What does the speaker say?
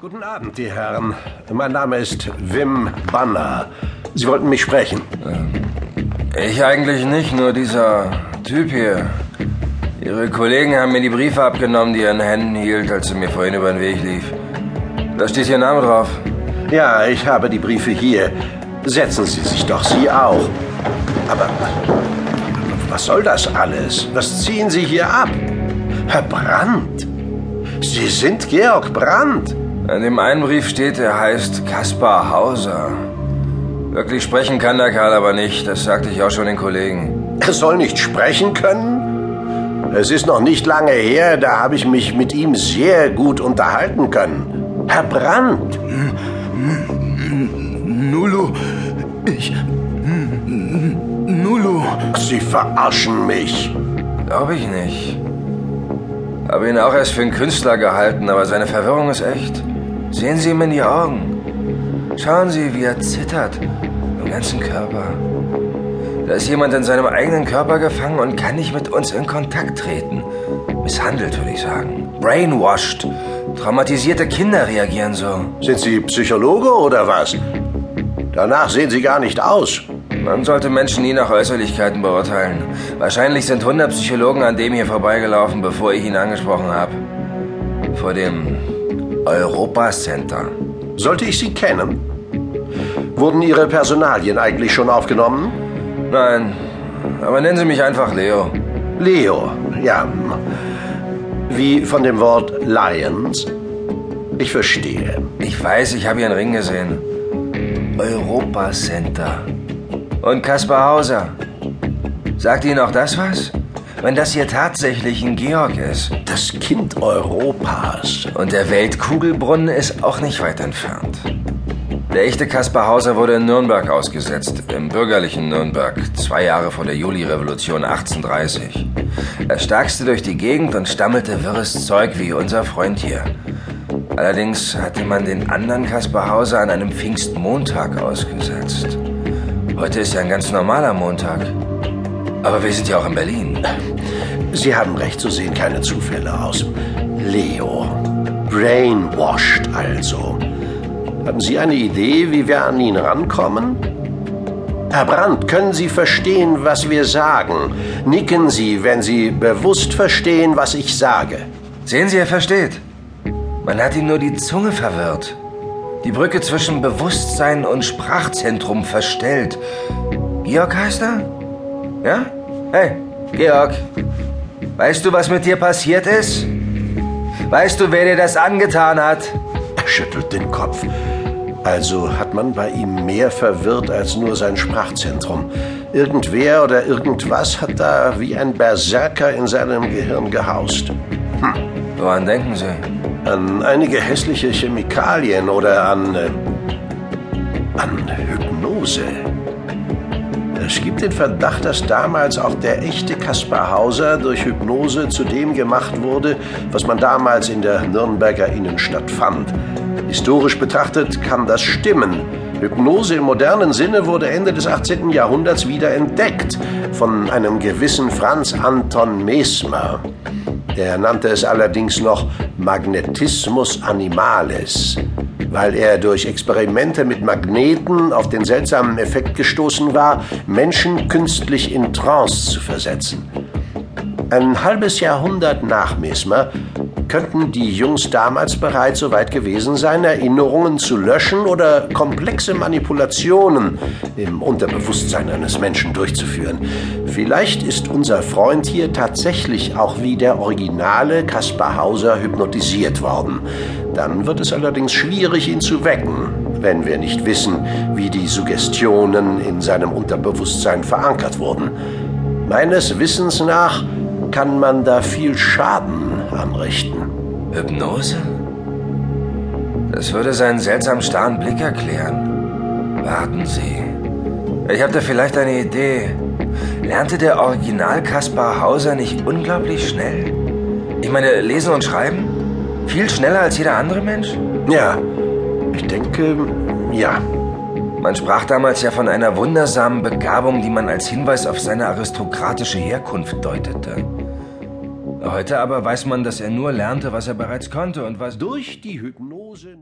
Guten Abend, die Herren. Mein Name ist Wim Banner. Sie wollten mich sprechen. Ich eigentlich nicht, nur dieser Typ hier. Ihre Kollegen haben mir die Briefe abgenommen, die er in Händen hielt, als er mir vorhin über den Weg lief. Da steht Ihr Name drauf. Ja, ich habe die Briefe hier. Setzen Sie sich doch, Sie auch. Aber was soll das alles? Was ziehen Sie hier ab? Herr Brandt. Sie sind Georg Brandt. An dem einen Brief steht, er heißt Kaspar Hauser. Wirklich sprechen kann der Kerl aber nicht, das sagte ich auch schon den Kollegen. Er soll nicht sprechen können? Es ist noch nicht lange her, da habe ich mich mit ihm sehr gut unterhalten können. Herr Brandt. Nulu, ich. Nulu. Sie verarschen mich. Glaube ich nicht. Habe ihn auch erst für einen Künstler gehalten, aber seine Verwirrung ist echt. Sehen Sie ihm in die Augen. Schauen Sie, wie er zittert. Im ganzen Körper. Da ist jemand in seinem eigenen Körper gefangen und kann nicht mit uns in Kontakt treten. Misshandelt, würde ich sagen. Brainwashed. Traumatisierte Kinder reagieren so. Sind Sie Psychologe oder was? Danach sehen Sie gar nicht aus. Man sollte Menschen nie nach Äußerlichkeiten beurteilen. Wahrscheinlich sind 100 Psychologen an dem hier vorbeigelaufen, bevor ich ihn angesprochen habe. Vor dem Europa Center. Sollte ich Sie kennen? Wurden Ihre Personalien eigentlich schon aufgenommen? Nein, aber nennen Sie mich einfach Leo. Leo, ja. Wie von dem Wort Lions? Ich verstehe. Ich weiß, ich habe Ihren Ring gesehen. Europa Center. Und Kaspar Hauser. Sagt Ihnen auch das was? Wenn das hier tatsächlich ein Georg ist. Das Kind Europas. Und der Weltkugelbrunnen ist auch nicht weit entfernt. Der echte Kaspar Hauser wurde in Nürnberg ausgesetzt, im bürgerlichen Nürnberg, zwei Jahre vor der Juli-Revolution 1830. Er starkste durch die Gegend und stammelte wirres Zeug wie unser Freund hier. Allerdings hatte man den anderen Kaspar Hauser an einem Pfingstmontag ausgesetzt. Heute ist ja ein ganz normaler Montag. Aber wir sind ja auch in Berlin. Sie haben recht, so sehen keine Zufälle aus. Leo. Brainwashed also. Haben Sie eine Idee, wie wir an ihn rankommen? Herr Brandt, können Sie verstehen, was wir sagen? Nicken Sie, wenn Sie bewusst verstehen, was ich sage. Sehen Sie, er versteht. Man hat ihm nur die Zunge verwirrt. Die Brücke zwischen Bewusstsein und Sprachzentrum verstellt. Georg heißt er? Ja? Hey, Georg. Weißt du, was mit dir passiert ist? Weißt du, wer dir das angetan hat? Er schüttelt den Kopf. Also hat man bei ihm mehr verwirrt als nur sein Sprachzentrum. Irgendwer oder irgendwas hat da wie ein Berserker in seinem Gehirn gehaust. Hm. Woran denken Sie? An einige hässliche Chemikalien oder an. Äh, an Hypnose. Es gibt den Verdacht, dass damals auch der echte Kaspar Hauser durch Hypnose zu dem gemacht wurde, was man damals in der Nürnberger Innenstadt fand. Historisch betrachtet kann das stimmen. Hypnose im modernen Sinne wurde Ende des 18. Jahrhunderts wieder entdeckt von einem gewissen Franz Anton Mesmer. Der nannte es allerdings noch Magnetismus Animalis, weil er durch Experimente mit Magneten auf den seltsamen Effekt gestoßen war, Menschen künstlich in Trance zu versetzen. Ein halbes Jahrhundert nach Mesmer könnten die Jungs damals bereits so weit gewesen sein, Erinnerungen zu löschen oder komplexe Manipulationen im Unterbewusstsein eines Menschen durchzuführen. Vielleicht ist unser Freund hier tatsächlich auch wie der originale Kaspar Hauser hypnotisiert worden. Dann wird es allerdings schwierig, ihn zu wecken, wenn wir nicht wissen, wie die Suggestionen in seinem Unterbewusstsein verankert wurden. Meines Wissens nach kann man da viel Schaden anrichten. Hypnose? Das würde seinen seltsam starren Blick erklären. Warten Sie. Ich habe da vielleicht eine Idee. Lernte der Original Kaspar Hauser nicht unglaublich schnell? Ich meine, lesen und schreiben? Viel schneller als jeder andere Mensch? Ja, ich denke, ja. Man sprach damals ja von einer wundersamen Begabung, die man als Hinweis auf seine aristokratische Herkunft deutete. Heute aber weiß man, dass er nur lernte, was er bereits konnte und was durch die Hypnose